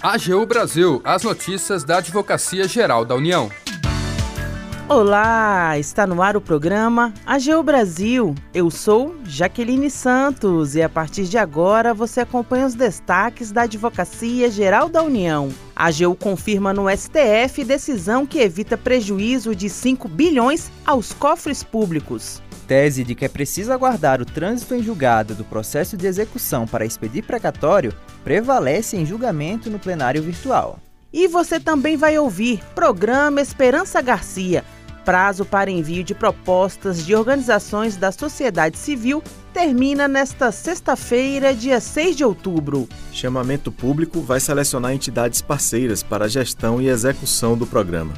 AGU Brasil, as notícias da Advocacia Geral da União. Olá, está no ar o programa AGU Brasil. Eu sou Jaqueline Santos e a partir de agora você acompanha os destaques da Advocacia Geral da União. A AGU confirma no STF decisão que evita prejuízo de 5 bilhões aos cofres públicos tese de que é preciso aguardar o trânsito em julgado do processo de execução para expedir precatório prevalece em julgamento no plenário virtual. E você também vai ouvir Programa Esperança Garcia. Prazo para envio de propostas de organizações da sociedade civil termina nesta sexta-feira, dia 6 de outubro. Chamamento público vai selecionar entidades parceiras para a gestão e execução do programa.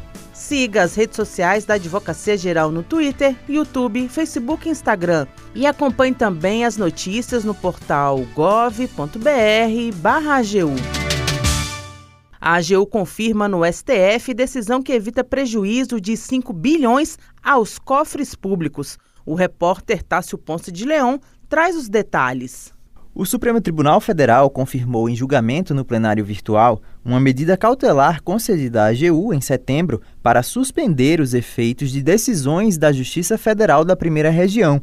Siga as redes sociais da Advocacia Geral no Twitter, YouTube, Facebook e Instagram. E acompanhe também as notícias no portal gov.br/agu. A AGU confirma no STF decisão que evita prejuízo de 5 bilhões aos cofres públicos. O repórter Tássio Ponce de Leão traz os detalhes. O Supremo Tribunal Federal confirmou em julgamento no plenário virtual uma medida cautelar concedida à AGU em setembro para suspender os efeitos de decisões da Justiça Federal da Primeira Região.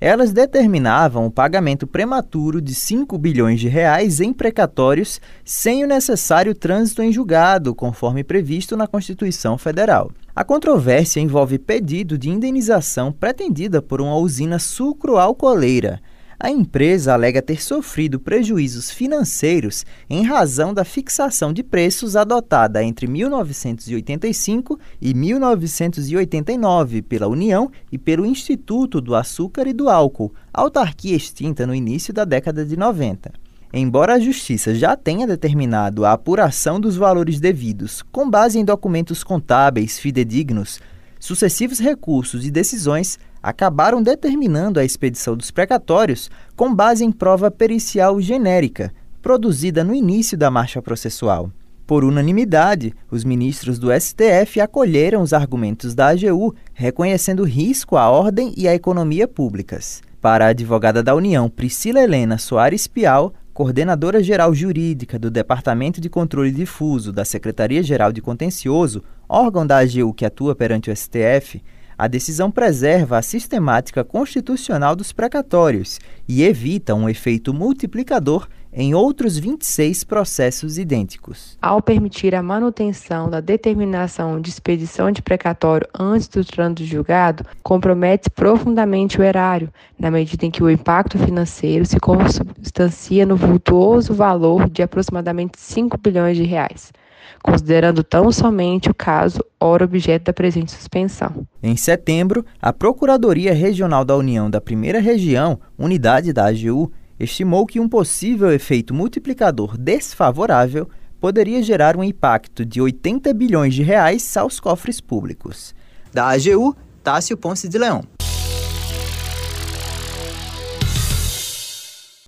Elas determinavam o pagamento prematuro de 5 bilhões de reais em precatórios sem o necessário trânsito em julgado, conforme previsto na Constituição Federal. A controvérsia envolve pedido de indenização pretendida por uma usina sucroalcooleira. A empresa alega ter sofrido prejuízos financeiros em razão da fixação de preços adotada entre 1985 e 1989 pela União e pelo Instituto do Açúcar e do Álcool, autarquia extinta no início da década de 90. Embora a Justiça já tenha determinado a apuração dos valores devidos com base em documentos contábeis fidedignos, sucessivos recursos e decisões acabaram determinando a expedição dos precatórios com base em prova pericial genérica, produzida no início da marcha processual. Por unanimidade, os ministros do STF acolheram os argumentos da AGU, reconhecendo risco à ordem e à economia públicas. Para a advogada da União, Priscila Helena Soares Pial, coordenadora geral jurídica do Departamento de Controle Difuso da Secretaria-Geral de Contencioso, órgão da AGU que atua perante o STF, a decisão preserva a sistemática constitucional dos precatórios e evita um efeito multiplicador em outros 26 processos idênticos. Ao permitir a manutenção da determinação de expedição de precatório antes do trânsito julgado, compromete profundamente o erário, na medida em que o impacto financeiro se consubstancia no vultuoso valor de aproximadamente 5 bilhões de reais considerando tão somente o caso ora objeto da presente suspensão. Em setembro, a Procuradoria Regional da União da Primeira Região, unidade da AGU, estimou que um possível efeito multiplicador desfavorável poderia gerar um impacto de 80 bilhões de reais aos cofres públicos. Da AGU, Tássio Ponce de Leão.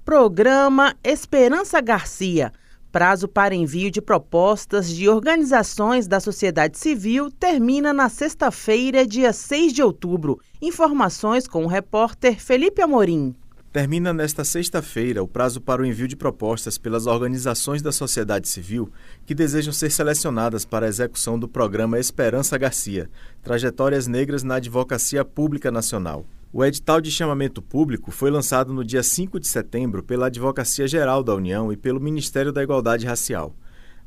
Programa Esperança Garcia Prazo para envio de propostas de organizações da sociedade civil termina na sexta-feira, dia 6 de outubro. Informações com o repórter Felipe Amorim. Termina nesta sexta-feira o prazo para o envio de propostas pelas organizações da sociedade civil que desejam ser selecionadas para a execução do programa Esperança Garcia Trajetórias Negras na Advocacia Pública Nacional. O edital de chamamento público foi lançado no dia 5 de setembro pela Advocacia Geral da União e pelo Ministério da Igualdade Racial.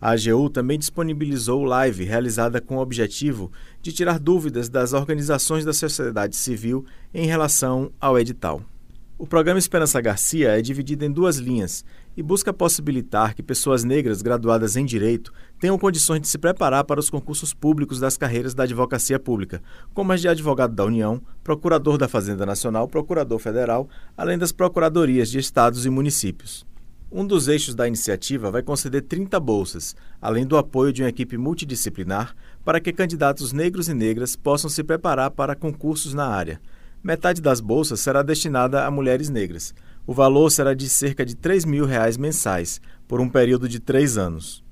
A AGU também disponibilizou live realizada com o objetivo de tirar dúvidas das organizações da sociedade civil em relação ao edital. O programa Esperança Garcia é dividido em duas linhas e busca possibilitar que pessoas negras graduadas em direito tenham condições de se preparar para os concursos públicos das carreiras da advocacia pública, como as de advogado da União, procurador da Fazenda Nacional, procurador federal, além das procuradorias de estados e municípios. Um dos eixos da iniciativa vai conceder 30 bolsas, além do apoio de uma equipe multidisciplinar, para que candidatos negros e negras possam se preparar para concursos na área. Metade das bolsas será destinada a mulheres negras. O valor será de cerca de 3 mil reais mensais, por um período de três anos.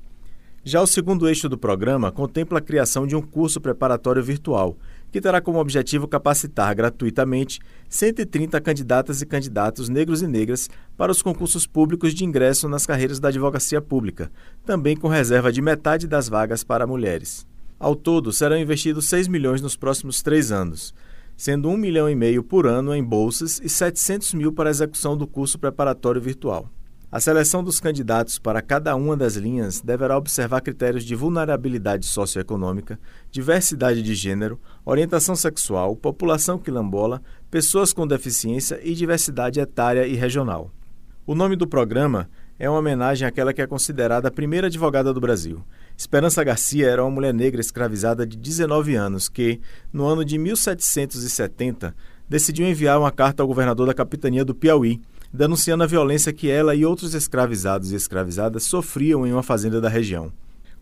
Já o segundo eixo do programa contempla a criação de um curso preparatório virtual, que terá como objetivo capacitar gratuitamente 130 candidatas e candidatos negros e negras para os concursos públicos de ingresso nas carreiras da advocacia pública, também com reserva de metade das vagas para mulheres. Ao todo, serão investidos 6 milhões nos próximos três anos, sendo 1 milhão e meio por ano em bolsas e 700 mil para a execução do curso preparatório virtual. A seleção dos candidatos para cada uma das linhas deverá observar critérios de vulnerabilidade socioeconômica, diversidade de gênero, orientação sexual, população quilombola, pessoas com deficiência e diversidade etária e regional. O nome do programa é uma homenagem àquela que é considerada a primeira advogada do Brasil. Esperança Garcia era uma mulher negra escravizada de 19 anos que, no ano de 1770, decidiu enviar uma carta ao governador da capitania do Piauí denunciando a violência que ela e outros escravizados e escravizadas sofriam em uma fazenda da região.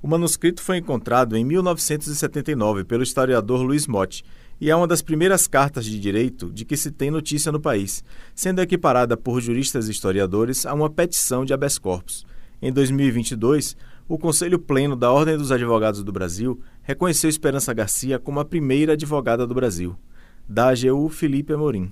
O manuscrito foi encontrado em 1979 pelo historiador Luiz Motti e é uma das primeiras cartas de direito de que se tem notícia no país, sendo equiparada por juristas e historiadores a uma petição de habeas corpus. Em 2022, o Conselho Pleno da Ordem dos Advogados do Brasil reconheceu Esperança Garcia como a primeira advogada do Brasil. Da AGU, Felipe Amorim.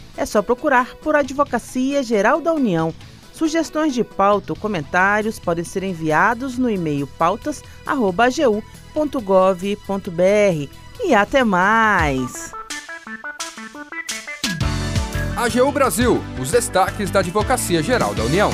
é só procurar por Advocacia Geral da União. Sugestões de pauta ou comentários podem ser enviados no e-mail pautas.agu.gov.br. E até mais! AGU Brasil, os destaques da Advocacia Geral da União.